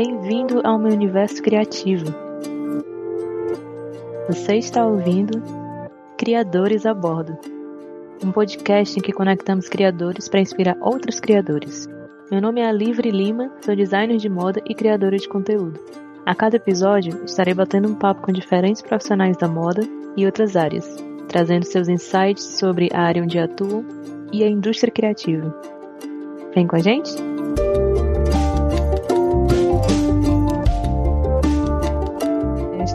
Bem-vindo ao meu universo criativo. Você está ouvindo Criadores a Bordo, um podcast em que conectamos criadores para inspirar outros criadores. Meu nome é Livre Lima, sou designer de moda e criadora de conteúdo. A cada episódio, estarei batendo um papo com diferentes profissionais da moda e outras áreas, trazendo seus insights sobre a área onde atuam e a indústria criativa. Vem com a gente?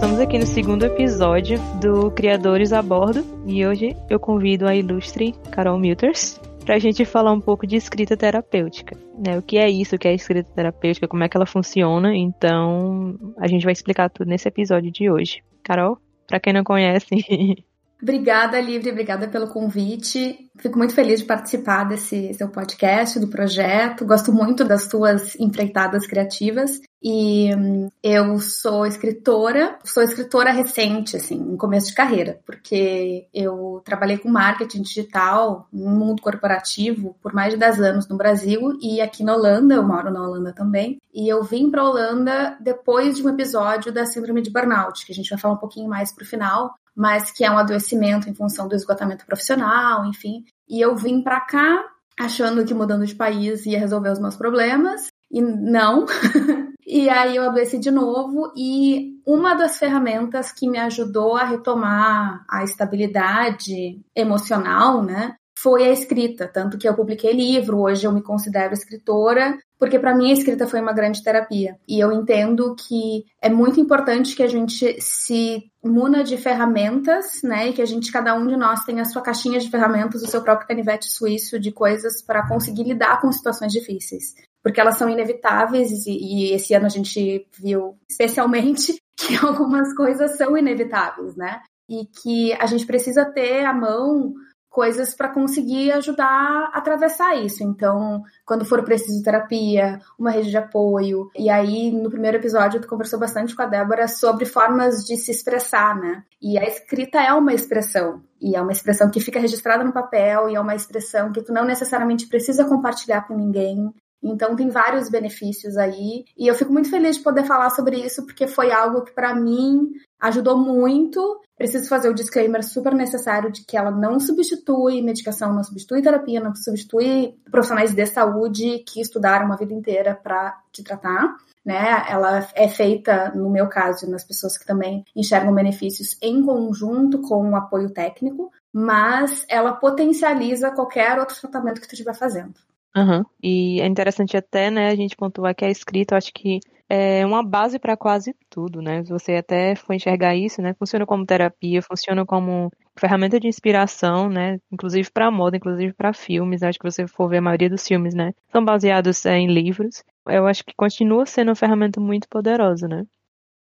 Estamos aqui no segundo episódio do Criadores a Bordo e hoje eu convido a ilustre Carol Milters para a gente falar um pouco de escrita terapêutica. Né? O que é isso, o que é escrita terapêutica, como é que ela funciona. Então, a gente vai explicar tudo nesse episódio de hoje. Carol, para quem não conhece, Obrigada, Livre, obrigada pelo convite. Fico muito feliz de participar desse seu podcast, do projeto. Gosto muito das tuas empreitadas criativas. E hum, eu sou escritora, sou escritora recente, assim, em começo de carreira, porque eu trabalhei com marketing digital no mundo corporativo por mais de 10 anos no Brasil e aqui na Holanda, eu moro na Holanda também. E eu vim para a Holanda depois de um episódio da síndrome de burnout, que a gente vai falar um pouquinho mais pro final, mas que é um adoecimento em função do esgotamento profissional, enfim. E eu vim para cá achando que mudando de país ia resolver os meus problemas, e não. e aí eu adoeci de novo e uma das ferramentas que me ajudou a retomar a estabilidade emocional, né, foi a escrita, tanto que eu publiquei livro, hoje eu me considero escritora, porque para mim a escrita foi uma grande terapia. E eu entendo que é muito importante que a gente se muna de ferramentas, né, e que a gente, cada um de nós tenha a sua caixinha de ferramentas, o seu próprio canivete suíço de coisas para conseguir lidar com situações difíceis. Porque elas são inevitáveis e, e esse ano a gente viu especialmente que algumas coisas são inevitáveis, né? E que a gente precisa ter à mão coisas para conseguir ajudar a atravessar isso. Então, quando for preciso terapia, uma rede de apoio. E aí, no primeiro episódio, tu conversou bastante com a Débora sobre formas de se expressar, né? E a escrita é uma expressão. E é uma expressão que fica registrada no papel e é uma expressão que tu não necessariamente precisa compartilhar com ninguém. Então tem vários benefícios aí e eu fico muito feliz de poder falar sobre isso porque foi algo que para mim ajudou muito. Preciso fazer o disclaimer super necessário de que ela não substitui medicação, não substitui terapia, não substitui profissionais de saúde que estudaram uma vida inteira para te tratar. Né? Ela é feita, no meu caso, nas pessoas que também enxergam benefícios em conjunto com o apoio técnico, mas ela potencializa qualquer outro tratamento que tu estiver fazendo. Uhum. E é interessante até, né, a gente pontuar que a escrita, eu acho que é uma base para quase tudo, né? Você até foi enxergar isso, né? Funciona como terapia, funciona como ferramenta de inspiração, né? Inclusive para moda, inclusive para filmes. Acho que você for ver a maioria dos filmes, né? São baseados é, em livros. Eu acho que continua sendo uma ferramenta muito poderosa, né?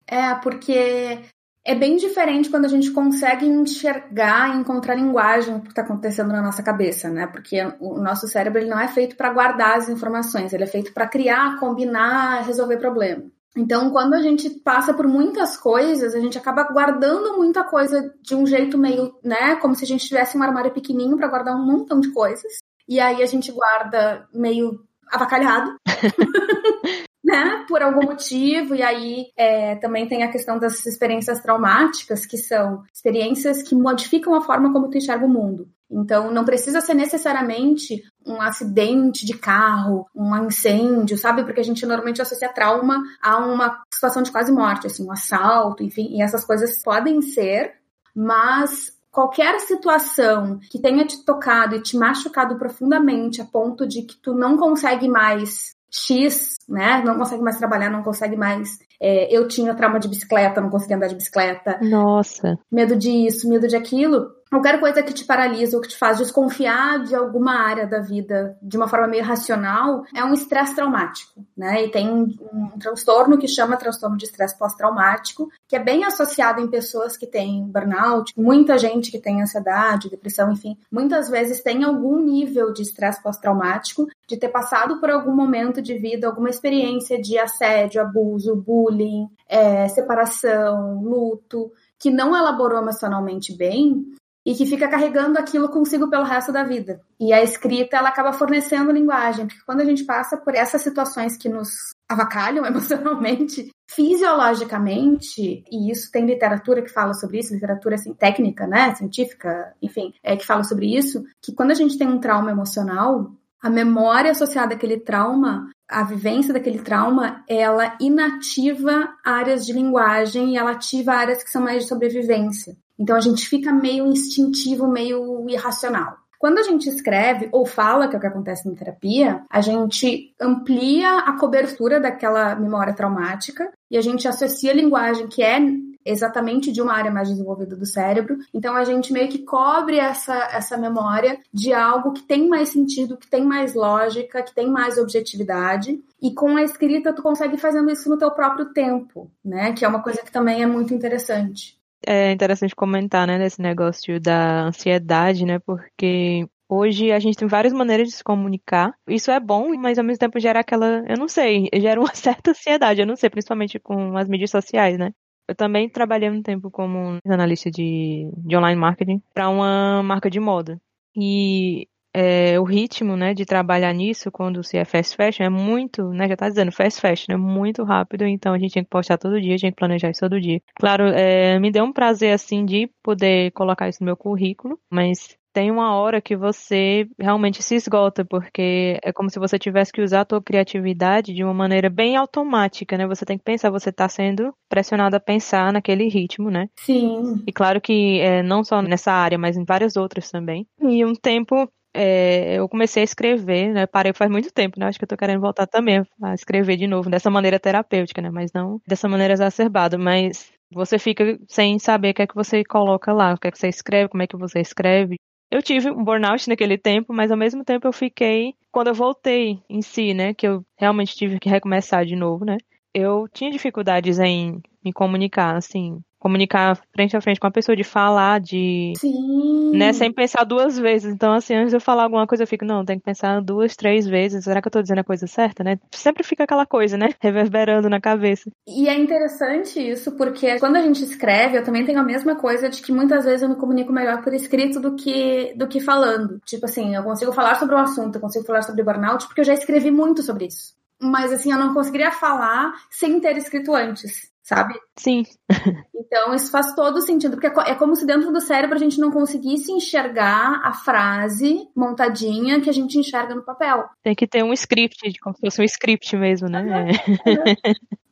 É, porque é bem diferente quando a gente consegue enxergar e encontrar linguagem o que está acontecendo na nossa cabeça, né? Porque o nosso cérebro ele não é feito para guardar as informações, ele é feito para criar, combinar, resolver problema. Então, quando a gente passa por muitas coisas, a gente acaba guardando muita coisa de um jeito meio, né, como se a gente tivesse um armário pequenininho para guardar um montão de coisas. E aí a gente guarda meio avacalhado. né, por algum motivo, e aí é, também tem a questão das experiências traumáticas, que são experiências que modificam a forma como tu enxerga o mundo. Então, não precisa ser necessariamente um acidente de carro, um incêndio, sabe? Porque a gente normalmente associa trauma a uma situação de quase morte, assim, um assalto, enfim, e essas coisas podem ser, mas qualquer situação que tenha te tocado e te machucado profundamente a ponto de que tu não consegue mais X, né? Não consegue mais trabalhar, não consegue mais. É, eu tinha trauma de bicicleta, não conseguia andar de bicicleta. Nossa. Medo disso, medo de aquilo qualquer coisa que te paralisa ou que te faz desconfiar de alguma área da vida de uma forma meio racional é um estresse traumático, né? E tem um, um transtorno que chama transtorno de estresse pós-traumático, que é bem associado em pessoas que têm burnout, muita gente que tem ansiedade, depressão, enfim, muitas vezes tem algum nível de estresse pós-traumático, de ter passado por algum momento de vida, alguma experiência de assédio, abuso, bullying, é, separação, luto, que não elaborou emocionalmente bem e que fica carregando aquilo consigo pelo resto da vida. E a escrita, ela acaba fornecendo linguagem, porque quando a gente passa por essas situações que nos avacalham emocionalmente, fisiologicamente, e isso tem literatura que fala sobre isso, literatura assim, técnica, né, científica, enfim, é que fala sobre isso, que quando a gente tem um trauma emocional, a memória associada àquele trauma, a vivência daquele trauma, ela inativa áreas de linguagem e ela ativa áreas que são mais de sobrevivência. Então a gente fica meio instintivo, meio irracional. Quando a gente escreve ou fala, que é o que acontece na terapia, a gente amplia a cobertura daquela memória traumática e a gente associa a linguagem que é exatamente de uma área mais desenvolvida do cérebro. Então a gente meio que cobre essa, essa memória de algo que tem mais sentido, que tem mais lógica, que tem mais objetividade. E com a escrita tu consegue fazendo isso no teu próprio tempo, né? Que é uma coisa que também é muito interessante é interessante comentar, né, desse negócio da ansiedade, né, porque hoje a gente tem várias maneiras de se comunicar. Isso é bom, mas ao mesmo tempo gera aquela, eu não sei, gera uma certa ansiedade, eu não sei, principalmente com as mídias sociais, né. Eu também trabalhei um tempo como analista de, de online marketing para uma marca de moda. E é, o ritmo, né, de trabalhar nisso quando se é fast fashion é muito, né, já tá dizendo fast fashion, é muito rápido, então a gente tinha que postar todo dia, tinha que planejar isso todo dia. Claro, é, me deu um prazer, assim, de poder colocar isso no meu currículo, mas tem uma hora que você realmente se esgota, porque é como se você tivesse que usar a tua criatividade de uma maneira bem automática, né? Você tem que pensar, você está sendo pressionado a pensar naquele ritmo, né? Sim. E claro que é, não só nessa área, mas em várias outras também. E um tempo é, eu comecei a escrever, né? Parei faz muito tempo, né? Acho que eu tô querendo voltar também a escrever de novo, dessa maneira terapêutica, né? Mas não dessa maneira exacerbada, mas você fica sem saber o que é que você coloca lá, o que é que você escreve, como é que você escreve. Eu tive um burnout naquele tempo, mas ao mesmo tempo eu fiquei, quando eu voltei em si, né, que eu realmente tive que recomeçar de novo, né, eu tinha dificuldades em me comunicar, assim, comunicar frente a frente com a pessoa, de falar, de. Sim. Né, sem pensar duas vezes. Então, assim, antes de eu falar alguma coisa, eu fico, não, tem que pensar duas, três vezes. Será que eu tô dizendo a coisa certa, né? Sempre fica aquela coisa, né? Reverberando na cabeça. E é interessante isso, porque quando a gente escreve, eu também tenho a mesma coisa de que muitas vezes eu me comunico melhor por escrito do que, do que falando. Tipo assim, eu consigo falar sobre o assunto, eu consigo falar sobre burnout, porque eu já escrevi muito sobre isso. Mas assim, eu não conseguiria falar sem ter escrito antes sabe? Sim. então isso faz todo sentido, porque é, é como se dentro do cérebro a gente não conseguisse enxergar a frase montadinha que a gente enxerga no papel. Tem que ter um script, como se fosse um script mesmo, né?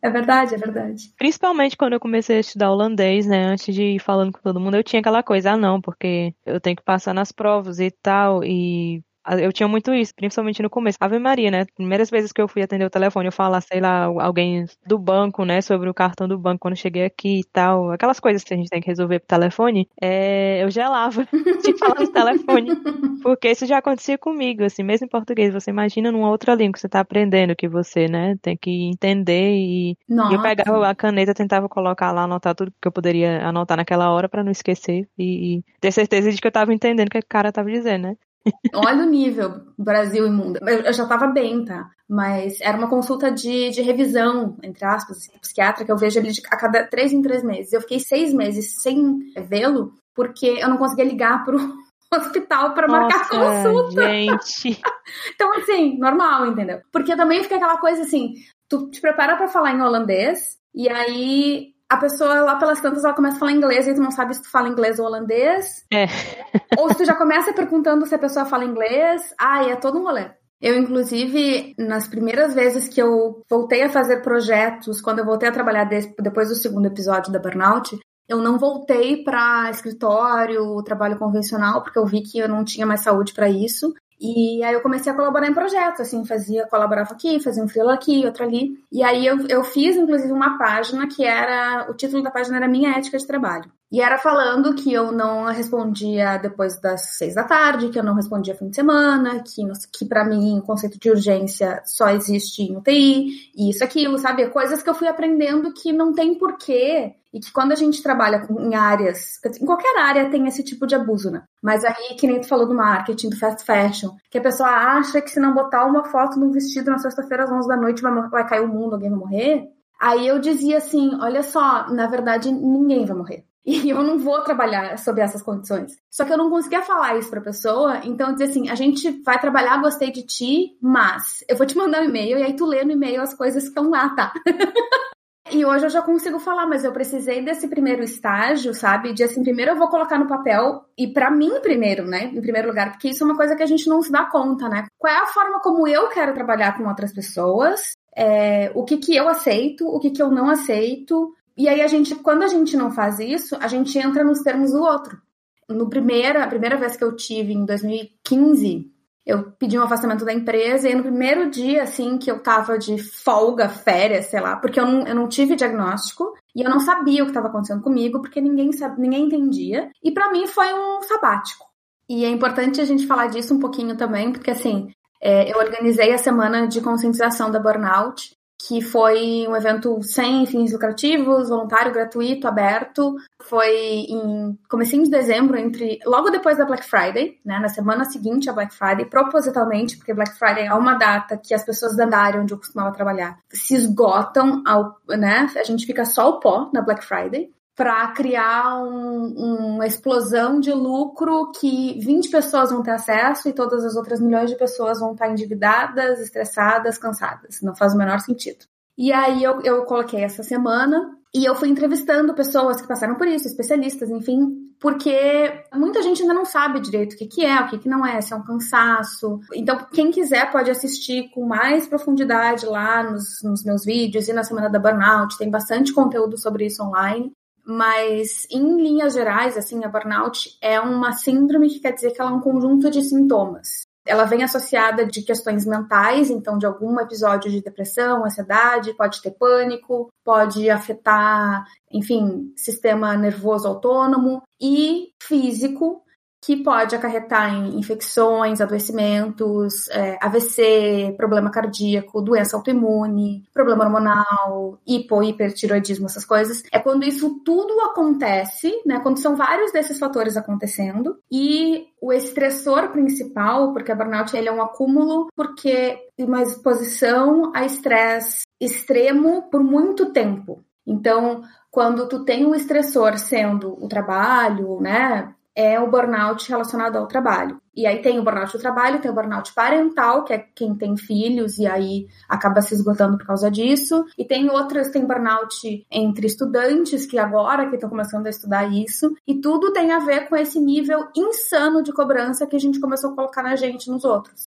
É verdade, é verdade. Principalmente quando eu comecei a estudar holandês, né? Antes de ir falando com todo mundo, eu tinha aquela coisa, ah, não, porque eu tenho que passar nas provas e tal, e eu tinha muito isso, principalmente no começo. Ave Maria, né? Primeiras vezes que eu fui atender o telefone, eu falar, sei lá, alguém do banco, né, sobre o cartão do banco quando cheguei aqui e tal. Aquelas coisas que a gente tem que resolver pro telefone, é, eu gelava de falar no telefone. Porque isso já acontecia comigo, assim, mesmo em português. Você imagina numa outra língua que você tá aprendendo, que você, né, tem que entender e, e eu pegava a caneta, tentava colocar lá, anotar tudo que eu poderia anotar naquela hora para não esquecer e, e, ter certeza de que eu tava entendendo o que o cara tava dizendo, né? Olha o nível Brasil e mundo. Eu já estava bem, tá? Mas era uma consulta de, de revisão, entre aspas, assim, psiquiatra, que eu vejo ele a cada três em três meses. Eu fiquei seis meses sem vê-lo, porque eu não conseguia ligar pro hospital para marcar consulta. Gente. então, assim, normal, entendeu? Porque também fica aquela coisa assim, tu te prepara para falar em holandês, e aí a pessoa lá pelas tantas ela começa a falar inglês e tu não sabe se tu fala inglês ou holandês. É. ou se tu já começa perguntando se a pessoa fala inglês. Ah, é todo um rolê. Eu, inclusive, nas primeiras vezes que eu voltei a fazer projetos, quando eu voltei a trabalhar depois do segundo episódio da Burnout, eu não voltei para escritório, trabalho convencional, porque eu vi que eu não tinha mais saúde para isso. E aí eu comecei a colaborar em projetos, assim, fazia, colaborava aqui, fazia um freela aqui, outro ali. E aí eu, eu fiz, inclusive, uma página que era, o título da página era Minha Ética de Trabalho. E era falando que eu não respondia depois das seis da tarde, que eu não respondia fim de semana, que, que para mim o conceito de urgência só existe em UTI, e isso, aquilo, sabe? Coisas que eu fui aprendendo que não tem porquê e que quando a gente trabalha em áreas, em qualquer área tem esse tipo de abuso, né? Mas aí, que nem tu falou do marketing, do fast fashion, que a pessoa acha que se não botar uma foto num vestido na sexta-feira às 11 da noite vai, vai cair o mundo, alguém vai morrer. Aí eu dizia assim, olha só, na verdade ninguém vai morrer. E eu não vou trabalhar sob essas condições. Só que eu não conseguia falar isso pra pessoa, então dizer assim, a gente vai trabalhar, gostei de ti, mas eu vou te mandar um e-mail e aí tu lê no e-mail as coisas que estão lá, tá? E hoje eu já consigo falar, mas eu precisei desse primeiro estágio, sabe? De assim, primeiro eu vou colocar no papel, e para mim primeiro, né? Em primeiro lugar, porque isso é uma coisa que a gente não se dá conta, né? Qual é a forma como eu quero trabalhar com outras pessoas? É, o que que eu aceito, o que que eu não aceito. E aí a gente, quando a gente não faz isso, a gente entra nos termos do outro. No primeira, a primeira vez que eu tive em 2015, eu pedi um afastamento da empresa e no primeiro dia, assim, que eu tava de folga, férias, sei lá, porque eu não, eu não tive diagnóstico e eu não sabia o que estava acontecendo comigo, porque ninguém, sabe, ninguém entendia. E para mim foi um sabático. E é importante a gente falar disso um pouquinho também, porque assim, é, eu organizei a semana de conscientização da burnout que foi um evento sem fins lucrativos, voluntário, gratuito, aberto. Foi em comecinho de dezembro, entre logo depois da Black Friday, né, na semana seguinte à Black Friday, propositalmente, porque Black Friday é uma data que as pessoas da área onde eu costumava trabalhar se esgotam, ao, né, a gente fica só o pó na Black Friday para criar um, uma explosão de lucro que 20 pessoas vão ter acesso e todas as outras milhões de pessoas vão estar endividadas, estressadas, cansadas. Não faz o menor sentido. E aí eu, eu coloquei essa semana e eu fui entrevistando pessoas que passaram por isso, especialistas, enfim, porque muita gente ainda não sabe direito o que, que é, o que, que não é, se é um cansaço. Então, quem quiser pode assistir com mais profundidade lá nos, nos meus vídeos e na Semana da Burnout, tem bastante conteúdo sobre isso online mas em linhas gerais, assim, a burnout é uma síndrome que quer dizer que ela é um conjunto de sintomas. Ela vem associada de questões mentais, então de algum episódio de depressão, ansiedade, pode ter pânico, pode afetar, enfim, sistema nervoso autônomo e físico, que pode acarretar em infecções, adoecimentos, é, AVC, problema cardíaco, doença autoimune, problema hormonal, hipo, hipertiroidismo, essas coisas. É quando isso tudo acontece, né? Quando são vários desses fatores acontecendo e o estressor principal, porque a burnout ele é um acúmulo, porque uma exposição a estresse extremo por muito tempo. Então, quando tu tem um estressor sendo o trabalho, né, é o burnout relacionado ao trabalho. E aí tem o burnout do trabalho, tem o burnout parental, que é quem tem filhos e aí acaba se esgotando por causa disso. E tem outras, tem burnout entre estudantes que agora que estão começando a estudar isso. E tudo tem a ver com esse nível insano de cobrança que a gente começou a colocar na gente nos outros.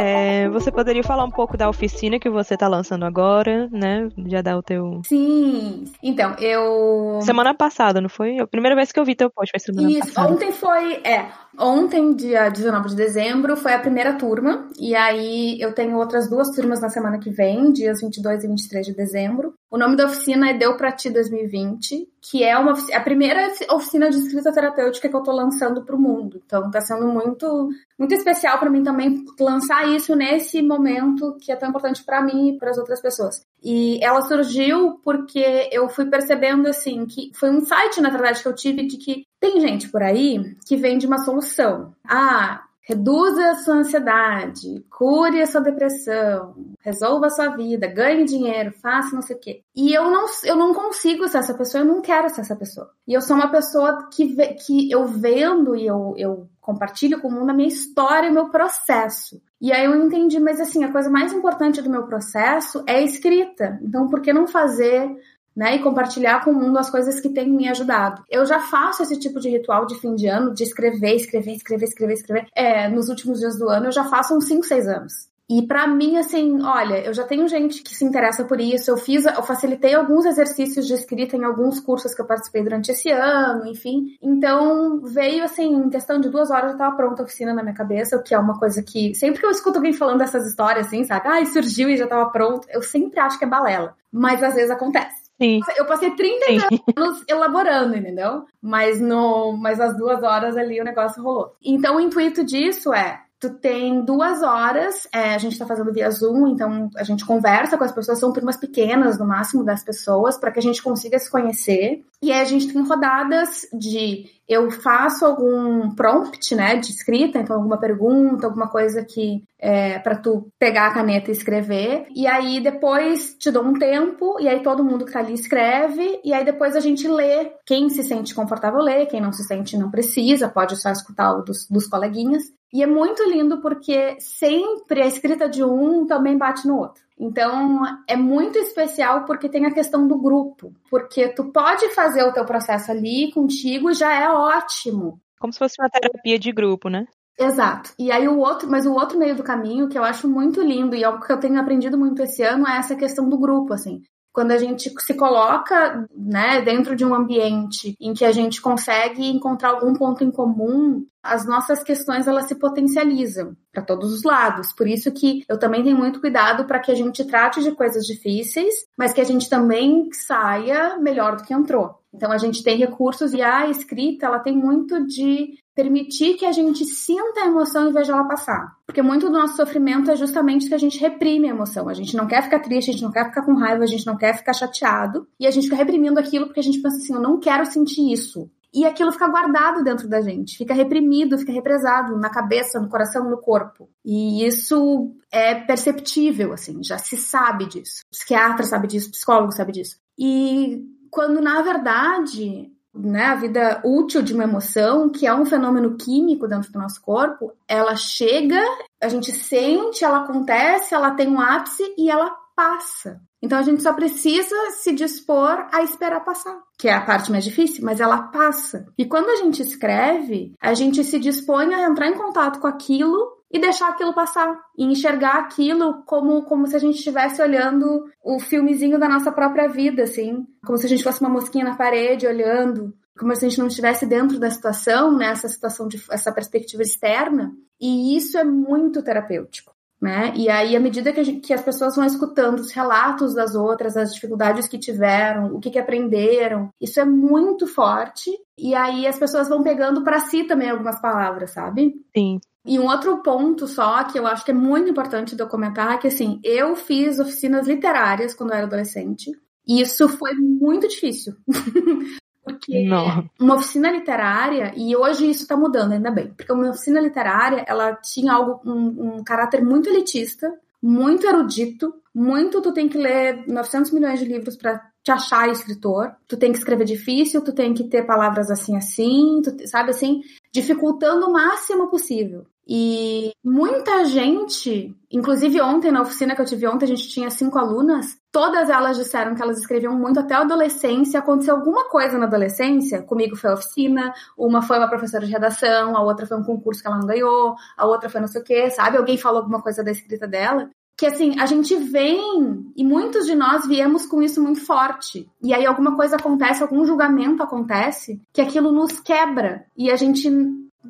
É, você poderia falar um pouco da oficina que você está lançando agora, né? Já dá o teu. Sim. Então, eu. Semana passada, não foi? A primeira vez que eu vi teu post foi semana Isso, passada. ontem foi. É, Ontem, dia 19 de dezembro, foi a primeira turma, e aí eu tenho outras duas turmas na semana que vem, dias 22 e 23 de dezembro. O nome da oficina é Deu Pra Ti 2020, que é uma a primeira oficina de escrita terapêutica que eu tô lançando pro mundo. Então tá sendo muito muito especial para mim também lançar isso nesse momento que é tão importante para mim e para as outras pessoas. E ela surgiu porque eu fui percebendo assim que foi um site na verdade que eu tive de que tem gente por aí que vende uma solução. Ah, reduza a sua ansiedade, cure a sua depressão, resolva a sua vida, ganhe dinheiro, faça não sei o quê. E eu não, eu não consigo ser essa pessoa, eu não quero ser essa pessoa. E eu sou uma pessoa que, que eu vendo e eu, eu compartilho com o mundo a minha história, o meu processo. E aí eu entendi, mas assim, a coisa mais importante do meu processo é a escrita. Então, por que não fazer né, e compartilhar com o mundo as coisas que têm me ajudado. Eu já faço esse tipo de ritual de fim de ano, de escrever, escrever, escrever, escrever, escrever. É, nos últimos dias do ano eu já faço uns 5, 6 anos. E para mim, assim, olha, eu já tenho gente que se interessa por isso. Eu fiz, eu facilitei alguns exercícios de escrita em alguns cursos que eu participei durante esse ano, enfim. Então veio assim, em questão de duas horas já tava pronta a oficina na minha cabeça, o que é uma coisa que sempre que eu escuto alguém falando dessas histórias, assim, sabe? Ai, surgiu e já tava pronto. Eu sempre acho que é balela, mas às vezes acontece. Sim. Eu passei 30 Sim. anos elaborando, entendeu? Mas no, mas às duas horas ali o negócio rolou. Então o intuito disso é tu tem duas horas, é, a gente está fazendo via Zoom, então a gente conversa com as pessoas, são turmas pequenas, no máximo das pessoas, para que a gente consiga se conhecer. E aí a gente tem rodadas de eu faço algum prompt, né, de escrita, então alguma pergunta, alguma coisa que é para tu pegar a caneta e escrever. E aí depois te dou um tempo e aí todo mundo que tá ali escreve e aí depois a gente lê. Quem se sente confortável lê, quem não se sente não precisa, pode só escutar o dos, dos coleguinhas. E é muito lindo porque sempre a escrita de um também bate no outro. Então, é muito especial porque tem a questão do grupo. Porque tu pode fazer o teu processo ali contigo e já é ótimo. Como se fosse uma terapia de grupo, né? Exato. E aí o outro, mas o outro meio do caminho que eu acho muito lindo e algo que eu tenho aprendido muito esse ano é essa questão do grupo, assim quando a gente se coloca né, dentro de um ambiente em que a gente consegue encontrar algum ponto em comum, as nossas questões elas se potencializam para todos os lados. Por isso que eu também tenho muito cuidado para que a gente trate de coisas difíceis, mas que a gente também saia melhor do que entrou. Então a gente tem recursos e a escrita ela tem muito de permitir que a gente sinta a emoção e veja ela passar. Porque muito do nosso sofrimento é justamente que a gente reprime a emoção. A gente não quer ficar triste, a gente não quer ficar com raiva, a gente não quer ficar chateado. E a gente fica reprimindo aquilo porque a gente pensa assim, eu não quero sentir isso. E aquilo fica guardado dentro da gente, fica reprimido, fica represado na cabeça, no coração, no corpo. E isso é perceptível, assim, já se sabe disso. Psiquiatra sabe disso, psicólogo sabe disso. E quando na verdade né, a vida útil de uma emoção, que é um fenômeno químico dentro do nosso corpo, ela chega, a gente sente, ela acontece, ela tem um ápice e ela passa. Então a gente só precisa se dispor a esperar passar, que é a parte mais difícil, mas ela passa. E quando a gente escreve, a gente se dispõe a entrar em contato com aquilo e deixar aquilo passar e enxergar aquilo como como se a gente estivesse olhando o filmezinho da nossa própria vida, assim, como se a gente fosse uma mosquinha na parede olhando, como se a gente não estivesse dentro da situação, né, situação de essa perspectiva externa. E isso é muito terapêutico. Né? E aí, à medida que, gente, que, as pessoas vão escutando os relatos das outras, as dificuldades que tiveram, o que, que aprenderam, isso é muito forte. E aí as pessoas vão pegando para si também algumas palavras, sabe? Sim. E um outro ponto só que eu acho que é muito importante documentar é que assim, eu fiz oficinas literárias quando eu era adolescente. E isso foi muito difícil. Porque Não. uma oficina literária, e hoje isso está mudando, ainda bem, porque uma oficina literária, ela tinha algo, um, um caráter muito elitista, muito erudito, muito tu tem que ler 900 milhões de livros para te achar escritor, tu tem que escrever difícil, tu tem que ter palavras assim assim, tu, sabe assim, dificultando o máximo possível. E muita gente, inclusive ontem na oficina que eu tive ontem, a gente tinha cinco alunas, todas elas disseram que elas escreviam muito até a adolescência. Aconteceu alguma coisa na adolescência, comigo foi a oficina, uma foi uma professora de redação, a outra foi um concurso que ela não ganhou, a outra foi não sei o quê, sabe? Alguém falou alguma coisa da escrita dela que assim, a gente vem e muitos de nós viemos com isso muito forte. E aí alguma coisa acontece, algum julgamento acontece, que aquilo nos quebra e a gente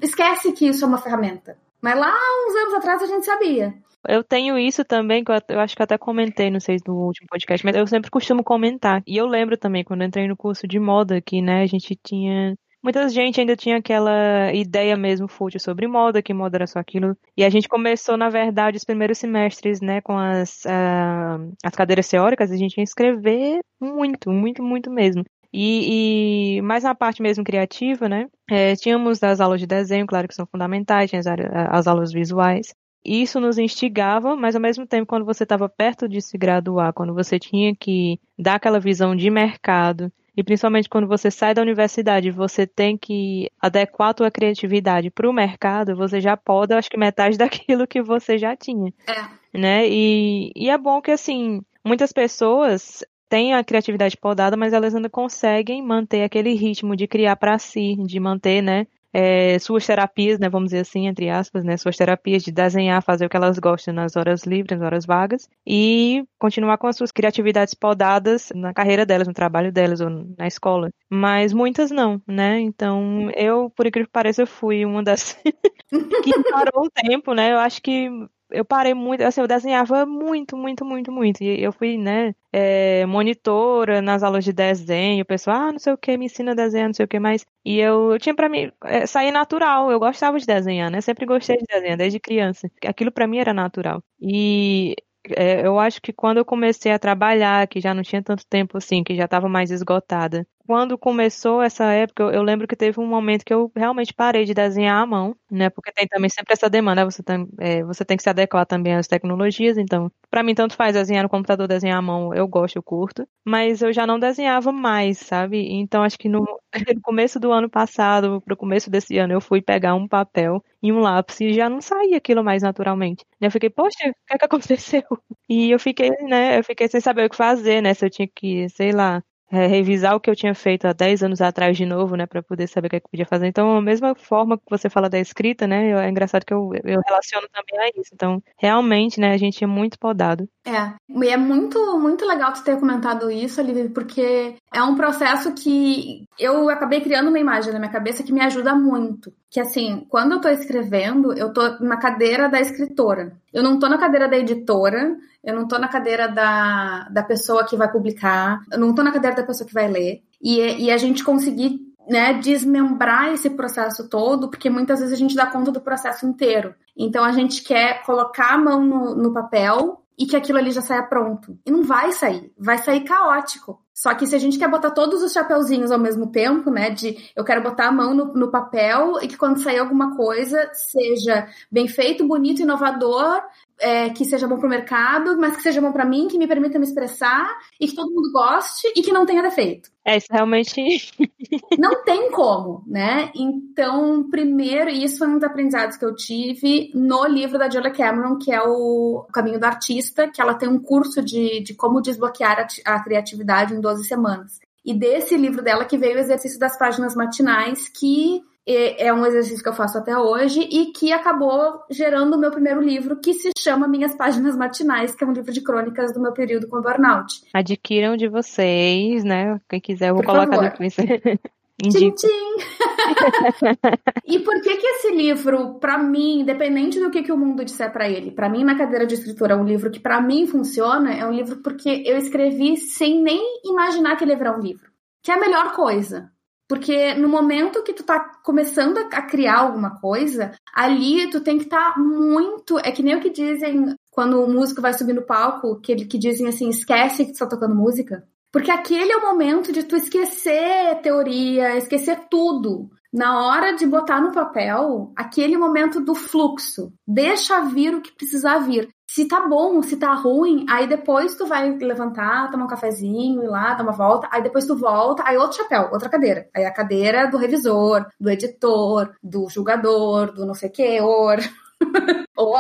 esquece que isso é uma ferramenta. Mas lá uns anos atrás a gente sabia. Eu tenho isso também, que eu acho que até comentei, não sei, no último podcast, mas eu sempre costumo comentar. E eu lembro também, quando entrei no curso de moda, que, né, a gente tinha muita gente ainda tinha aquela ideia mesmo fútil sobre moda, que moda era só aquilo. E a gente começou, na verdade, os primeiros semestres, né, com as, uh, as cadeiras teóricas, a gente ia escrever muito, muito, muito mesmo. E, e mais na parte mesmo criativa, né, é, tínhamos as aulas de desenho, claro que são fundamentais, tinha as, as aulas visuais. Isso nos instigava, mas ao mesmo tempo, quando você estava perto de se graduar, quando você tinha que dar aquela visão de mercado, e principalmente quando você sai da universidade, você tem que adequar a tua criatividade para o mercado, você já pode, acho que metade daquilo que você já tinha. É. Né? E, e é bom que, assim, muitas pessoas têm a criatividade podada, mas elas ainda conseguem manter aquele ritmo de criar para si, de manter, né, é, suas terapias, né, vamos dizer assim, entre aspas, né, suas terapias de desenhar, fazer o que elas gostam nas horas livres, nas horas vagas, e continuar com as suas criatividades podadas na carreira delas, no trabalho delas ou na escola. Mas muitas não, né? Então, eu, por incrível que pareça, fui uma das que parou o tempo, né? Eu acho que eu parei muito, assim, eu desenhava muito, muito, muito, muito. E eu fui, né, é, monitora nas aulas de desenho, o pessoal, ah, não sei o que, me ensina a desenhar, não sei o que mais. E eu, eu tinha para mim, é, sair natural, eu gostava de desenhar, né, sempre gostei de desenhar, desde criança. Aquilo para mim era natural. E é, eu acho que quando eu comecei a trabalhar, que já não tinha tanto tempo assim, que já estava mais esgotada, quando começou essa época, eu, eu, lembro que teve um momento que eu realmente parei de desenhar à mão, né? Porque tem também sempre essa demanda, você tem, é, você tem que se adequar também às tecnologias, então, para mim, tanto faz desenhar no computador, desenhar à mão, eu gosto, eu curto, mas eu já não desenhava mais, sabe? Então, acho que no, no começo do ano passado, pro começo desse ano, eu fui pegar um papel e um lápis e já não saía aquilo mais naturalmente. Eu fiquei, poxa, o que é que aconteceu? E eu fiquei, né, eu fiquei sem saber o que fazer, né? Se eu tinha que, sei lá, é, revisar o que eu tinha feito há 10 anos atrás de novo, né, para poder saber o que, é que podia fazer. Então, a mesma forma que você fala da escrita, né, é engraçado que eu, eu relaciono também a isso. Então, realmente, né, a gente é muito podado. É, e é muito, muito legal tu ter comentado isso, Olivia, porque é um processo que eu acabei criando uma imagem na minha cabeça que me ajuda muito. Que assim, quando eu tô escrevendo, eu tô na cadeira da escritora. Eu não tô na cadeira da editora, eu não tô na cadeira da, da pessoa que vai publicar, eu não tô na cadeira da pessoa que vai ler. E, e a gente conseguir né, desmembrar esse processo todo, porque muitas vezes a gente dá conta do processo inteiro. Então a gente quer colocar a mão no, no papel e que aquilo ali já saia pronto. E não vai sair, vai sair caótico. Só que se a gente quer botar todos os chapeuzinhos ao mesmo tempo, né? De eu quero botar a mão no, no papel e que quando sair alguma coisa seja bem feito, bonito, inovador, é, que seja bom para o mercado, mas que seja bom para mim, que me permita me expressar e que todo mundo goste e que não tenha defeito. É, isso realmente. não tem como, né? Então, primeiro, e isso foi um dos aprendizados que eu tive no livro da Julia Cameron, que é o Caminho do Artista, que ela tem um curso de, de como desbloquear a, a criatividade em 12 semanas. E desse livro dela que veio o exercício das páginas matinais, que é um exercício que eu faço até hoje e que acabou gerando o meu primeiro livro, que se chama Minhas Páginas Matinais, que é um livro de crônicas do meu período com burnout. Adquiram de vocês, né? Quem quiser, eu vou Por colocar favor. depois. Tchim, tchim. e por que que esse livro, para mim, independente do que, que o mundo disser para ele, para mim na cadeira de escritura é um livro que para mim funciona, é um livro porque eu escrevi sem nem imaginar que ele virar um livro. Que é a melhor coisa. Porque no momento que tu tá começando a criar alguma coisa, ali tu tem que estar tá muito. É que nem o que dizem quando o músico vai subir no palco, que, que dizem assim: esquece que tu tá tocando música. Porque aquele é o momento de tu esquecer teoria, esquecer tudo. Na hora de botar no papel, aquele momento do fluxo. Deixa vir o que precisar vir se tá bom, se tá ruim, aí depois tu vai levantar, tomar um cafezinho, ir lá, dar uma volta, aí depois tu volta, aí outro chapéu, outra cadeira. Aí a cadeira do revisor, do editor, do julgador, do não sei que, or, ou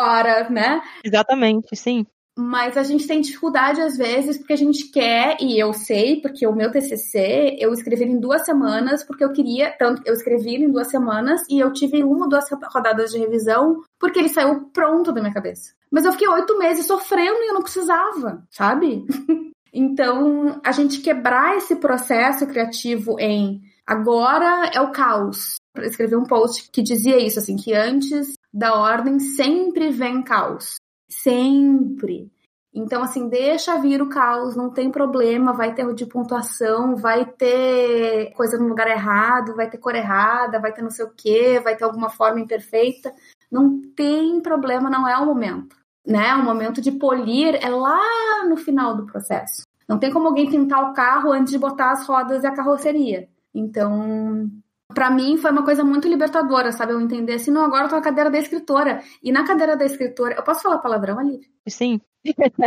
né? Exatamente, sim. Mas a gente tem dificuldade às vezes porque a gente quer, e eu sei, porque o meu TCC eu escrevi em duas semanas, porque eu queria, tanto eu escrevi em duas semanas e eu tive uma ou duas rodadas de revisão, porque ele saiu pronto da minha cabeça. Mas eu fiquei oito meses sofrendo e eu não precisava, sabe? então, a gente quebrar esse processo criativo em agora é o caos. Eu escrevi um post que dizia isso, assim, que antes da ordem sempre vem caos. Sempre. Então, assim, deixa vir o caos, não tem problema, vai ter de pontuação, vai ter coisa no lugar errado, vai ter cor errada, vai ter não sei o quê, vai ter alguma forma imperfeita. Não tem problema, não é o momento. Né? O momento de polir é lá no final do processo. Não tem como alguém pintar o carro antes de botar as rodas e a carroceria. Então, para mim foi uma coisa muito libertadora, sabe? Eu entender assim, não, agora eu tô na cadeira da escritora. E na cadeira da escritora, eu posso falar palavrão ali? Sim.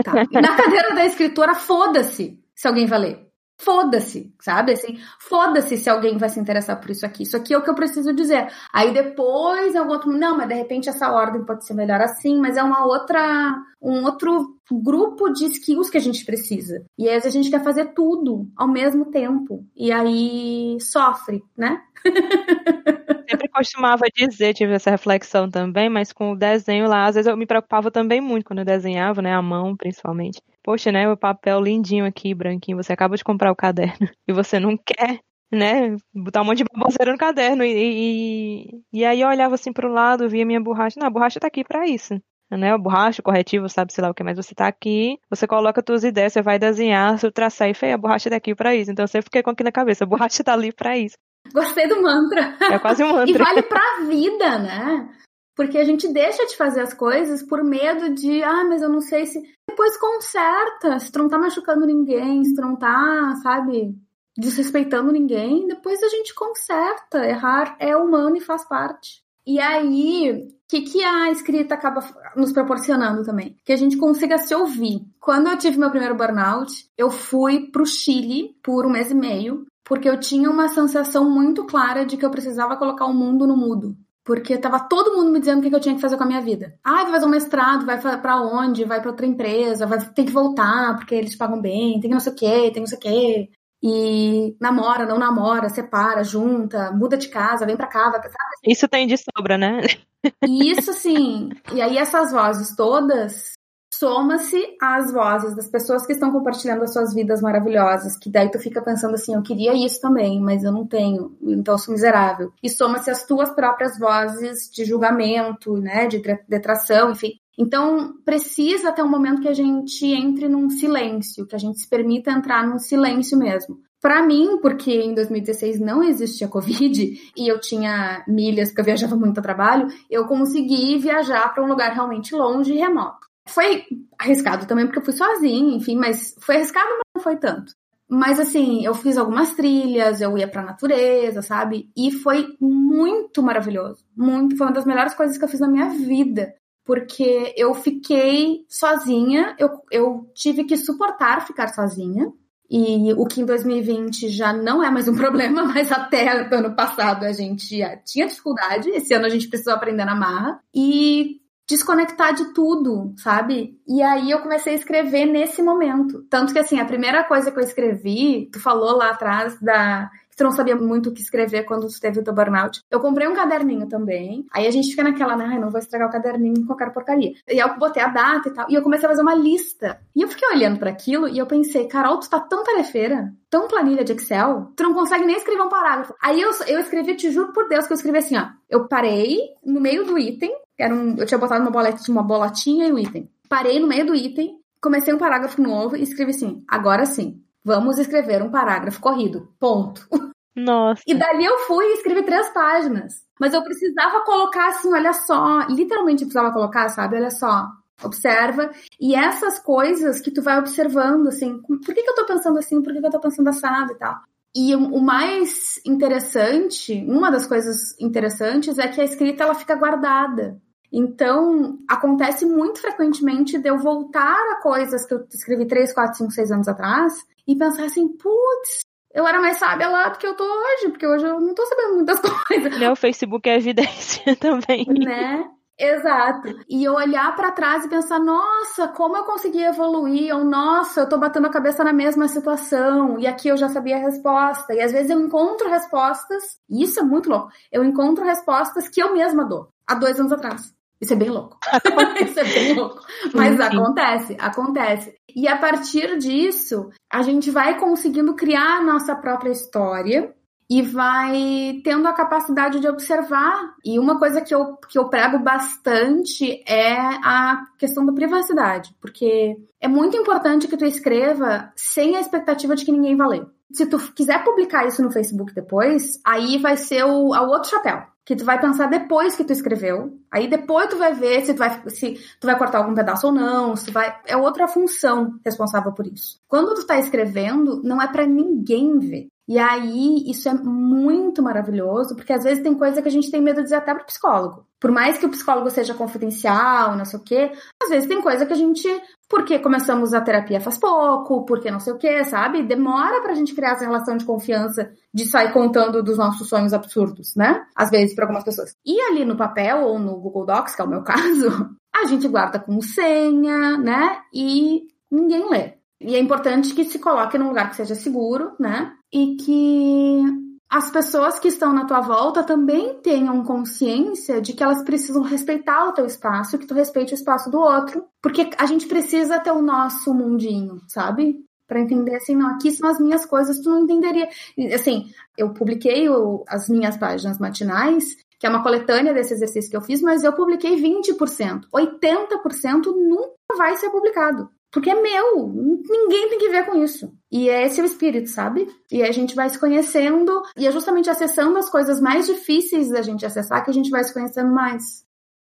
Tá. E na cadeira da escritora, foda-se se alguém vai ler foda-se, sabe? Assim, foda-se se alguém vai se interessar por isso aqui. Isso aqui é o que eu preciso dizer. Aí depois eu outro, não, mas de repente essa ordem pode ser melhor assim, mas é uma outra, um outro grupo de skills que a gente precisa. E aí a gente quer fazer tudo ao mesmo tempo. E aí sofre, né? Sempre costumava dizer, tive essa reflexão também, mas com o desenho lá, às vezes eu me preocupava também muito quando eu desenhava, né, a mão principalmente poxa, né, o papel lindinho aqui, branquinho, você acaba de comprar o caderno e você não quer, né, botar um monte de baboseira no caderno e, e, e aí eu olhava assim pro lado, via minha borracha, não, a borracha tá aqui para isso. né? O borracha, o corretivo, sabe, sei lá o que, mas você tá aqui, você coloca suas ideias, você vai desenhar, seu traçar e feia, a borracha tá aqui pra isso. Então eu sempre fiquei com aquilo na cabeça, a borracha tá ali pra isso. Gostei do mantra. É quase um mantra. e vale pra vida, né? Porque a gente deixa de fazer as coisas por medo de, ah, mas eu não sei se. Depois conserta. Se tu não tá machucando ninguém, se tu não tá, sabe, desrespeitando ninguém, depois a gente conserta. Errar é humano e faz parte. E aí, o que, que a escrita acaba nos proporcionando também? Que a gente consiga se ouvir. Quando eu tive meu primeiro burnout, eu fui pro Chile por um mês e meio, porque eu tinha uma sensação muito clara de que eu precisava colocar o mundo no mudo. Porque tava todo mundo me dizendo o que eu tinha que fazer com a minha vida. Ah, vai fazer um mestrado, vai para onde? Vai para outra empresa, vai ter que voltar porque eles pagam bem, tem não sei o quê, tem não sei o quê. E namora, não namora, separa, junta, muda de casa, vem pra cá, vai pra... Isso tem de sobra, né? E isso, sim. E aí essas vozes todas soma-se às vozes das pessoas que estão compartilhando as suas vidas maravilhosas, que daí tu fica pensando assim, eu queria isso também, mas eu não tenho, então eu sou miserável. E soma-se às tuas próprias vozes de julgamento, né, de detração, enfim. Então, precisa ter um momento que a gente entre num silêncio, que a gente se permita entrar num silêncio mesmo. Para mim, porque em 2016 não existia Covid e eu tinha milhas, porque eu viajava muito a trabalho, eu consegui viajar para um lugar realmente longe e remoto. Foi arriscado também porque eu fui sozinha, enfim, mas foi arriscado, mas não foi tanto. Mas assim, eu fiz algumas trilhas, eu ia pra natureza, sabe? E foi muito maravilhoso. Muito, foi uma das melhores coisas que eu fiz na minha vida. Porque eu fiquei sozinha, eu, eu tive que suportar ficar sozinha. E o que em 2020 já não é mais um problema, mas até ano passado a gente tinha dificuldade. Esse ano a gente precisou aprender na marra. E desconectar de tudo, sabe? E aí eu comecei a escrever nesse momento. Tanto que assim, a primeira coisa que eu escrevi, tu falou lá atrás da que tu não sabia muito o que escrever quando tu teve o teu burnout. Eu comprei um caderninho também. Aí a gente fica naquela, né, não vou estragar o caderninho com qualquer porcaria. E eu botei a data e tal, e eu comecei a fazer uma lista. E eu fiquei olhando para aquilo e eu pensei, Carol, tu tá tão tarefeira, tão planilha de Excel, tu não consegue nem escrever um parágrafo. Aí eu, eu escrevi, te juro por Deus, que eu escrevi assim, ó. Eu parei no meio do item, era um, eu tinha botado uma boletinha, uma bolotinha e um item. Parei no meio do item, comecei um parágrafo novo e escrevi assim: agora sim, vamos escrever um parágrafo corrido. Ponto. Nossa. E dali eu fui e escrevi três páginas. Mas eu precisava colocar assim, olha só. Literalmente precisava colocar, sabe? Olha só. Observa. E essas coisas que tu vai observando, assim, por que, que eu tô pensando assim? Por que, que eu tô pensando assado e tal? E o mais interessante, uma das coisas interessantes é que a escrita ela fica guardada. Então, acontece muito frequentemente de eu voltar a coisas que eu escrevi 3, 4, 5, 6 anos atrás e pensar assim, putz, eu era mais sábia lá do que eu tô hoje, porque hoje eu não tô sabendo muitas coisas. Meu Facebook é evidência também. Né? Exato. E eu olhar para trás e pensar, nossa, como eu consegui evoluir, ou nossa, eu tô batendo a cabeça na mesma situação, e aqui eu já sabia a resposta. E às vezes eu encontro respostas, e isso é muito louco. Eu encontro respostas que eu mesma dou há dois anos atrás. Isso é bem louco. Isso é bem louco. Mas sim, acontece, acontece. E a partir disso, a gente vai conseguindo criar a nossa própria história e vai tendo a capacidade de observar. E uma coisa que eu, que eu prego bastante é a questão da privacidade, porque é muito importante que tu escreva sem a expectativa de que ninguém vai ler. Se tu quiser publicar isso no Facebook depois, aí vai ser o, o outro chapéu que tu vai pensar depois que tu escreveu. Aí depois tu vai ver se tu vai, se tu vai cortar algum pedaço ou não, se vai, é outra função responsável por isso. Quando tu tá escrevendo, não é para ninguém ver. E aí, isso é muito maravilhoso, porque às vezes tem coisa que a gente tem medo de dizer até pro psicólogo. Por mais que o psicólogo seja confidencial, não sei o quê, às vezes tem coisa que a gente, porque começamos a terapia faz pouco, porque não sei o quê, sabe? Demora pra gente criar essa relação de confiança de sair contando dos nossos sonhos absurdos, né? Às vezes para algumas pessoas. E ali no papel ou no Google Docs, que é o meu caso, a gente guarda com senha, né? E ninguém lê. E é importante que se coloque num lugar que seja seguro, né? E que as pessoas que estão na tua volta também tenham consciência de que elas precisam respeitar o teu espaço, que tu respeite o espaço do outro, porque a gente precisa ter o nosso mundinho, sabe? Para entender assim, não, aqui são as minhas coisas, tu não entenderia. Assim, eu publiquei o, as minhas páginas matinais que é uma coletânea desse exercício que eu fiz, mas eu publiquei 20%. 80% nunca vai ser publicado. Porque é meu, ninguém tem que ver com isso. E é esse o espírito, sabe? E a gente vai se conhecendo, e é justamente acessando as coisas mais difíceis da gente acessar que a gente vai se conhecendo mais.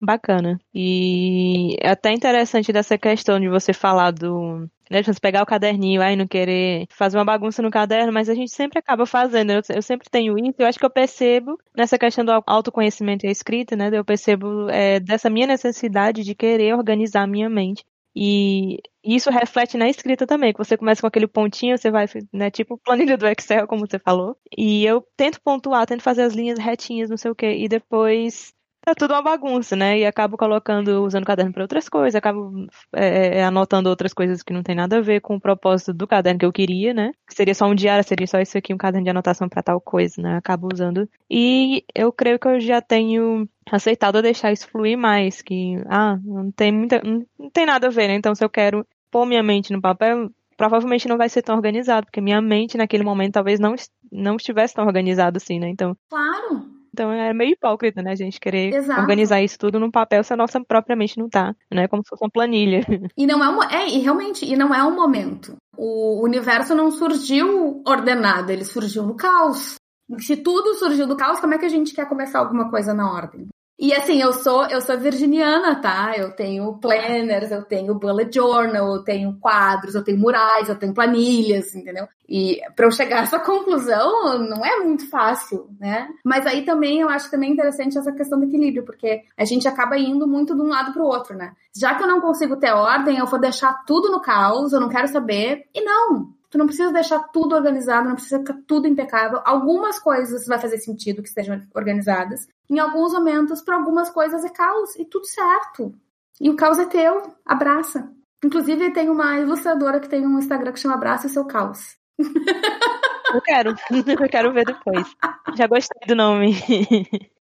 Bacana. E é até interessante dessa questão de você falar do. Né, de você pegar o caderninho aí não querer fazer uma bagunça no caderno, mas a gente sempre acaba fazendo. Eu, eu sempre tenho isso. Eu acho que eu percebo nessa questão do autoconhecimento e escrita, né? Eu percebo é, dessa minha necessidade de querer organizar a minha mente. E isso reflete na escrita também, que você começa com aquele pontinho, você vai, né, tipo planilha do Excel, como você falou. E eu tento pontuar, tento fazer as linhas retinhas, não sei o quê, e depois é tudo uma bagunça, né? E acabo colocando, usando o caderno para outras coisas, acabo é, é, anotando outras coisas que não tem nada a ver com o propósito do caderno que eu queria, né? Que seria só um diário, seria só isso aqui, um caderno de anotação para tal coisa, né? Acabo usando. E eu creio que eu já tenho aceitado deixar isso fluir mais, que, ah, não tem muita, não tem nada a ver, né? Então, se eu quero pôr minha mente no papel, provavelmente não vai ser tão organizado, porque minha mente naquele momento talvez não, não estivesse tão organizada assim, né? Então. Claro! Então é meio hipócrita, né? A gente querer Exato. organizar isso tudo num papel se a nossa própria mente não tá, né? Como se fosse uma planilha. E não é um, é, e realmente, e não é um momento. O universo não surgiu ordenado, ele surgiu no caos. Se tudo surgiu do caos, como é que a gente quer começar alguma coisa na ordem? E assim, eu sou eu sou virginiana, tá? Eu tenho planners, eu tenho bullet journal, eu tenho quadros, eu tenho murais, eu tenho planilhas, entendeu? E para eu chegar a essa conclusão não é muito fácil, né? Mas aí também eu acho também interessante essa questão do equilíbrio, porque a gente acaba indo muito de um lado para o outro, né? Já que eu não consigo ter ordem, eu vou deixar tudo no caos, eu não quero saber. E não, Tu não precisa deixar tudo organizado, não precisa ficar tudo impecável. Algumas coisas vai fazer sentido que estejam organizadas. Em alguns momentos, para algumas coisas é caos e tudo certo. E o caos é teu, abraça. Inclusive, tem uma ilustradora que tem um Instagram que chama Abraça o Seu Caos. Eu quero, eu quero ver depois. Já gostei do nome.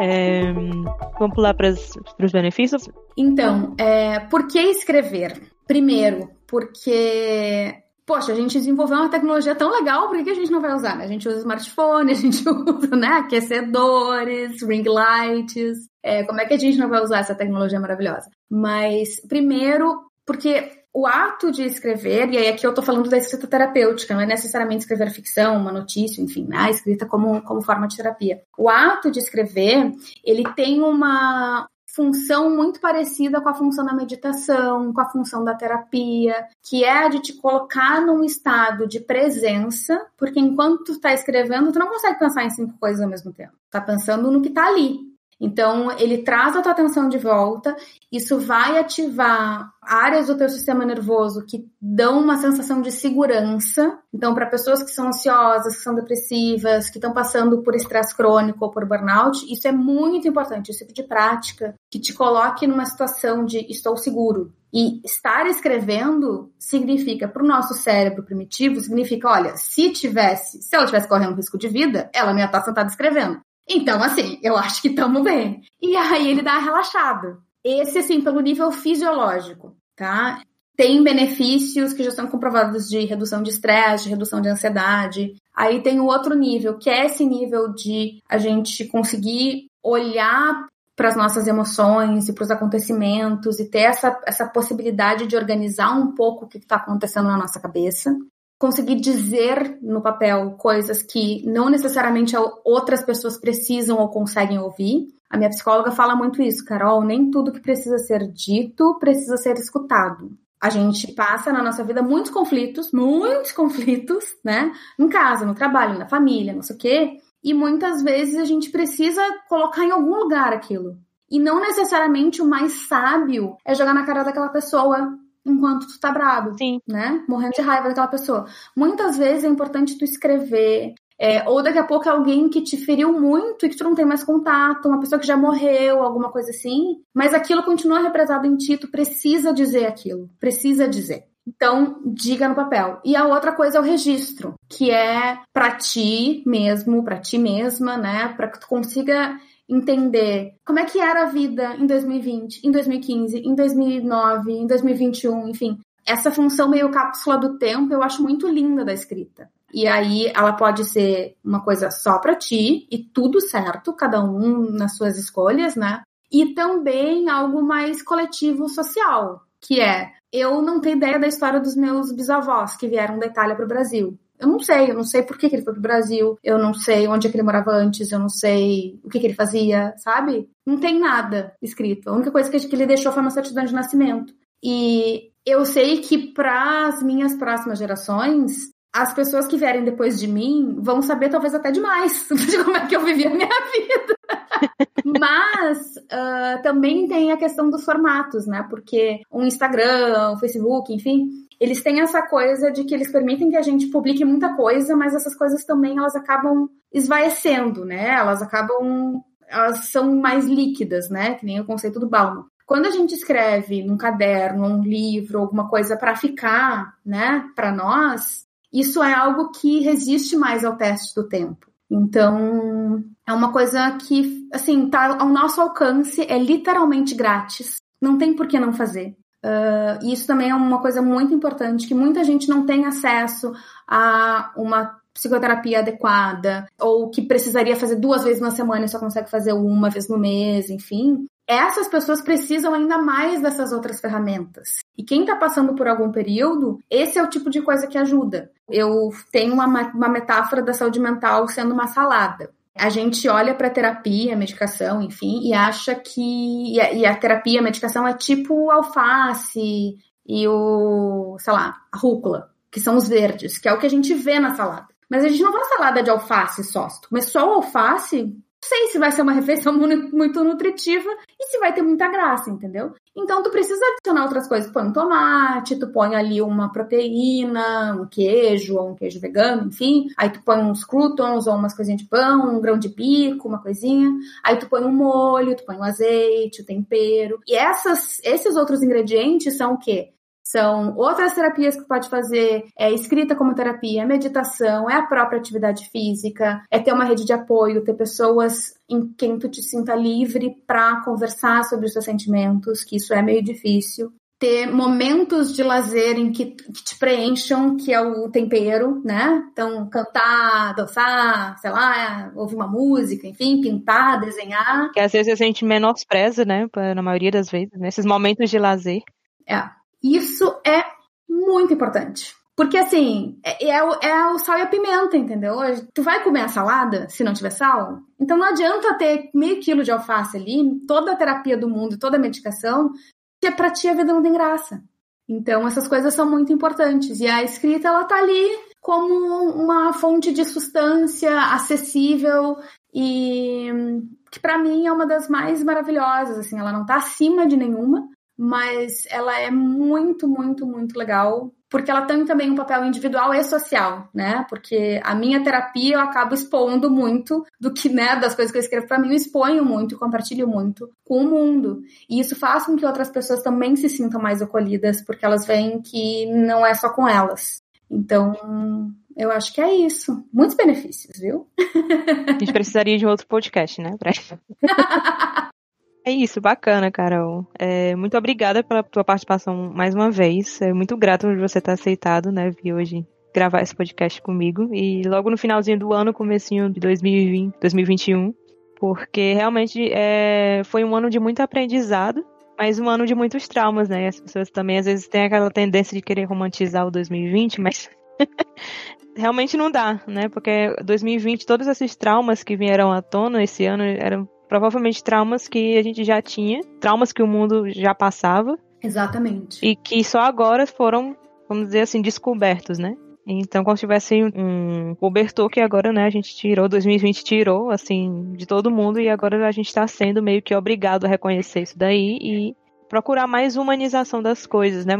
É, vamos pular para os benefícios? Então, é, por que escrever? Primeiro, porque poxa, a gente desenvolveu uma tecnologia tão legal, por que a gente não vai usar? Né? A gente usa smartphone, a gente usa né, aquecedores, ring lights. É, como é que a gente não vai usar essa tecnologia maravilhosa? Mas, primeiro, porque o ato de escrever, e aí aqui eu tô falando da escrita terapêutica, não é necessariamente escrever ficção, uma notícia, enfim, né? a escrita como, como forma de terapia. O ato de escrever, ele tem uma função muito parecida com a função da meditação, com a função da terapia, que é a de te colocar num estado de presença, porque enquanto tu tá escrevendo, tu não consegue pensar em cinco coisas ao mesmo tempo. Tá pensando no que tá ali, então, ele traz a tua atenção de volta, isso vai ativar áreas do teu sistema nervoso que dão uma sensação de segurança. Então, para pessoas que são ansiosas, que são depressivas, que estão passando por estresse crônico ou por burnout, isso é muito importante, esse tipo de prática que te coloque numa situação de estou seguro. E estar escrevendo significa, para o nosso cérebro primitivo, significa, olha, se tivesse, se ela tivesse correndo risco de vida, ela não ia estar sentada escrevendo. Então, assim, eu acho que estamos bem. E aí ele dá relaxado. Esse, assim, pelo nível fisiológico, tá? Tem benefícios que já são comprovados de redução de estresse, de redução de ansiedade. Aí tem o outro nível, que é esse nível de a gente conseguir olhar para as nossas emoções e para os acontecimentos e ter essa, essa possibilidade de organizar um pouco o que está acontecendo na nossa cabeça conseguir dizer no papel coisas que não necessariamente outras pessoas precisam ou conseguem ouvir. A minha psicóloga fala muito isso, Carol, nem tudo que precisa ser dito precisa ser escutado. A gente passa na nossa vida muitos conflitos, muitos conflitos, né? Em casa, no trabalho, na família, não sei o quê. E muitas vezes a gente precisa colocar em algum lugar aquilo. E não necessariamente o mais sábio é jogar na cara daquela pessoa enquanto tu tá bravo, Sim. né? Morrendo de raiva daquela pessoa. Muitas vezes é importante tu escrever, é, ou daqui a pouco é alguém que te feriu muito e que tu não tem mais contato, uma pessoa que já morreu, alguma coisa assim, mas aquilo continua represado em ti, tu precisa dizer aquilo, precisa dizer. Então, diga no papel. E a outra coisa é o registro, que é para ti mesmo, para ti mesma, né? Para que tu consiga entender como é que era a vida em 2020, em 2015, em 2009, em 2021, enfim. Essa função meio cápsula do tempo eu acho muito linda da escrita. E aí ela pode ser uma coisa só para ti e tudo certo, cada um nas suas escolhas, né? E também algo mais coletivo social, que é eu não tenho ideia da história dos meus bisavós que vieram da Itália para o Brasil. Eu não sei, eu não sei por que, que ele foi pro Brasil, eu não sei onde é que ele morava antes, eu não sei o que, que ele fazia, sabe? Não tem nada escrito. A única coisa que ele deixou foi uma certidão de nascimento. E eu sei que para as minhas próximas gerações, as pessoas que vierem depois de mim vão saber talvez até demais de como é que eu vivi a minha vida. Mas uh, também tem a questão dos formatos, né? Porque o Instagram, o Facebook, enfim, eles têm essa coisa de que eles permitem que a gente publique muita coisa, mas essas coisas também elas acabam esvaecendo, né? Elas acabam elas são mais líquidas, né? Que nem o conceito do Bauman. Quando a gente escreve num caderno, um livro, alguma coisa para ficar, né, para nós, isso é algo que resiste mais ao teste do tempo. Então, é uma coisa que, assim, tá ao nosso alcance, é literalmente grátis. Não tem por que não fazer. Uh, isso também é uma coisa muito importante, que muita gente não tem acesso a uma psicoterapia adequada, ou que precisaria fazer duas vezes na semana e só consegue fazer uma vez no mês, enfim essas pessoas precisam ainda mais dessas outras ferramentas. E quem está passando por algum período, esse é o tipo de coisa que ajuda. Eu tenho uma, uma metáfora da saúde mental sendo uma salada. A gente olha para terapia, medicação, enfim, e acha que. E a, e a terapia, a medicação é tipo alface e o, sei lá, a rúcula, que são os verdes, que é o que a gente vê na salada. Mas a gente não faz salada de alface só. Se tu comer só o alface, sei se vai ser uma refeição muito nutritiva e se vai ter muita graça, entendeu? Então tu precisa adicionar outras coisas. Põe um tomate, tu põe ali uma proteína, um queijo ou um queijo vegano, enfim. Aí tu põe uns croutons ou umas coisinhas de pão, um grão de bico, uma coisinha. Aí tu põe um molho, tu põe um azeite, o tempero. E essas, esses outros ingredientes são o quê? São outras terapias que pode fazer, é escrita como terapia, meditação, é a própria atividade física, é ter uma rede de apoio, ter pessoas em quem tu te sinta livre para conversar sobre os seus sentimentos, que isso é meio difícil ter momentos de lazer em que, que, te preencham, que é o tempero, né? Então, cantar, dançar, sei lá, ouvir uma música, enfim, pintar, desenhar. Que às vezes a gente menospreza, né? Na maioria das vezes, nesses momentos de lazer. É. Isso é muito importante. Porque assim, é, é, o, é o sal e a pimenta, entendeu? Tu vai comer a salada se não tiver sal? Então não adianta ter meio quilo de alface ali, toda a terapia do mundo, toda a medicação, que pra ti a vida não tem graça. Então essas coisas são muito importantes. E a escrita, ela tá ali como uma fonte de substância acessível e que para mim é uma das mais maravilhosas, assim, ela não tá acima de nenhuma, mas ela é muito, muito, muito legal, porque ela tem também um papel individual e social, né? Porque a minha terapia eu acabo expondo muito do que, né, das coisas que eu escrevo para mim, eu exponho muito, compartilho muito com o mundo. E isso faz com que outras pessoas também se sintam mais acolhidas, porque elas veem que não é só com elas. Então, eu acho que é isso. Muitos benefícios, viu? A gente precisaria de outro podcast, né? É isso, bacana, Carol. É, muito obrigada pela tua participação mais uma vez. É muito grato por você ter aceitado, né, vir hoje gravar esse podcast comigo. E logo no finalzinho do ano, comecinho de 2020, 2021, porque realmente é, foi um ano de muito aprendizado, mas um ano de muitos traumas, né? As pessoas também às vezes têm aquela tendência de querer romantizar o 2020, mas realmente não dá, né? Porque 2020, todos esses traumas que vieram à tona esse ano eram provavelmente traumas que a gente já tinha, traumas que o mundo já passava. Exatamente. E que só agora foram, vamos dizer assim, descobertos, né? Então, como se tivesse um cobertor que agora, né, a gente tirou, 2020 tirou, assim, de todo mundo, e agora a gente está sendo meio que obrigado a reconhecer isso daí e procurar mais humanização das coisas, né?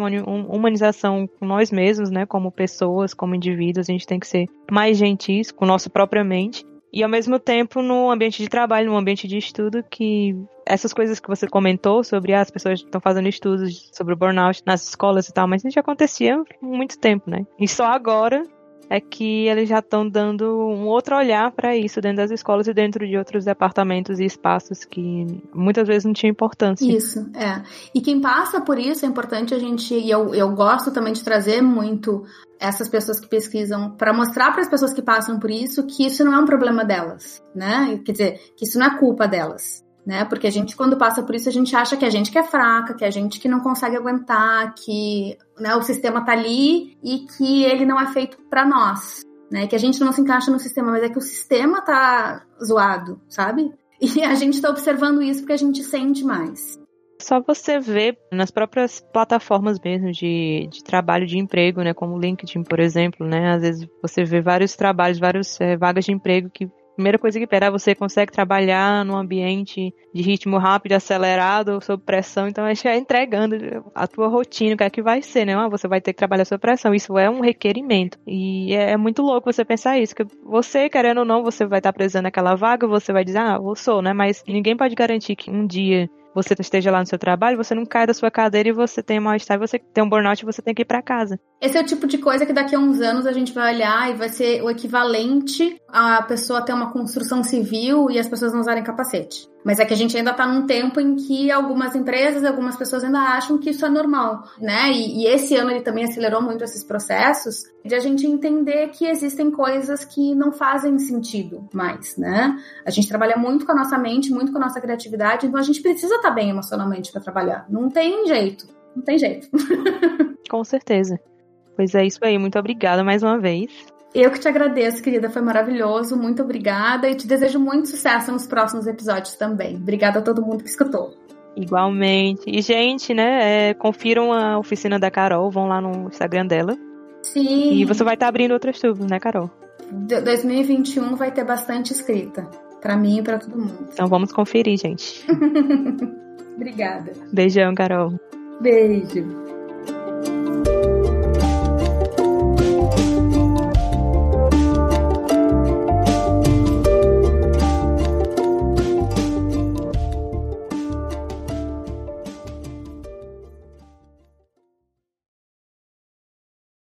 Humanização com nós mesmos, né? Como pessoas, como indivíduos, a gente tem que ser mais gentis com nossa própria mente e ao mesmo tempo no ambiente de trabalho, no ambiente de estudo, que essas coisas que você comentou sobre ah, as pessoas estão fazendo estudos sobre o burnout nas escolas e tal, mas isso já acontecia há muito tempo, né? E só agora é que eles já estão dando um outro olhar para isso dentro das escolas e dentro de outros departamentos e espaços que muitas vezes não tinham importância. Isso, é. E quem passa por isso é importante a gente, e eu, eu gosto também de trazer muito essas pessoas que pesquisam para mostrar para as pessoas que passam por isso que isso não é um problema delas, né? Quer dizer, que isso não é culpa delas né? Porque a gente, quando passa por isso, a gente acha que a gente que é fraca, que a gente que não consegue aguentar, que né, o sistema tá ali e que ele não é feito para nós, né? Que a gente não se encaixa no sistema, mas é que o sistema tá zoado, sabe? E a gente tá observando isso porque a gente sente mais. Só você vê nas próprias plataformas mesmo de, de trabalho de emprego, né? Como o LinkedIn, por exemplo, né? Às vezes você vê vários trabalhos, várias é, vagas de emprego que primeira coisa que pera, você consegue trabalhar num ambiente de ritmo rápido, acelerado, sob pressão, então é entregando a tua rotina, o que é que vai ser, né? Ah, você vai ter que trabalhar sob pressão, isso é um requerimento. E é, é muito louco você pensar isso, que você, querendo ou não, você vai estar precisando daquela vaga, você vai dizer, ah, eu sou, né? Mas ninguém pode garantir que um dia você esteja lá no seu trabalho, você não cai da sua cadeira e você tem mal-estar, você tem um burnout e você tem que ir para casa. Esse é o tipo de coisa que daqui a uns anos a gente vai olhar e vai ser o equivalente a pessoa ter uma construção civil e as pessoas não usarem capacete. Mas é que a gente ainda está num tempo em que algumas empresas, algumas pessoas ainda acham que isso é normal, né? E, e, esse ano ele também acelerou muito esses processos de a gente entender que existem coisas que não fazem sentido mais, né? A gente trabalha muito com a nossa mente, muito com a nossa criatividade, então a gente precisa estar tá bem emocionalmente para trabalhar. Não tem jeito, não tem jeito. com certeza. Pois é isso aí, muito obrigada mais uma vez. Eu que te agradeço, querida, foi maravilhoso, muito obrigada e te desejo muito sucesso nos próximos episódios também. Obrigada a todo mundo que escutou. Igualmente. E, gente, né, é, confiram a oficina da Carol, vão lá no Instagram dela. Sim. E você vai estar tá abrindo outras turmas, né, Carol? 2021 vai ter bastante escrita. para mim e para todo mundo. Então vamos conferir, gente. Obrigada. Beijão, Carol. Beijo.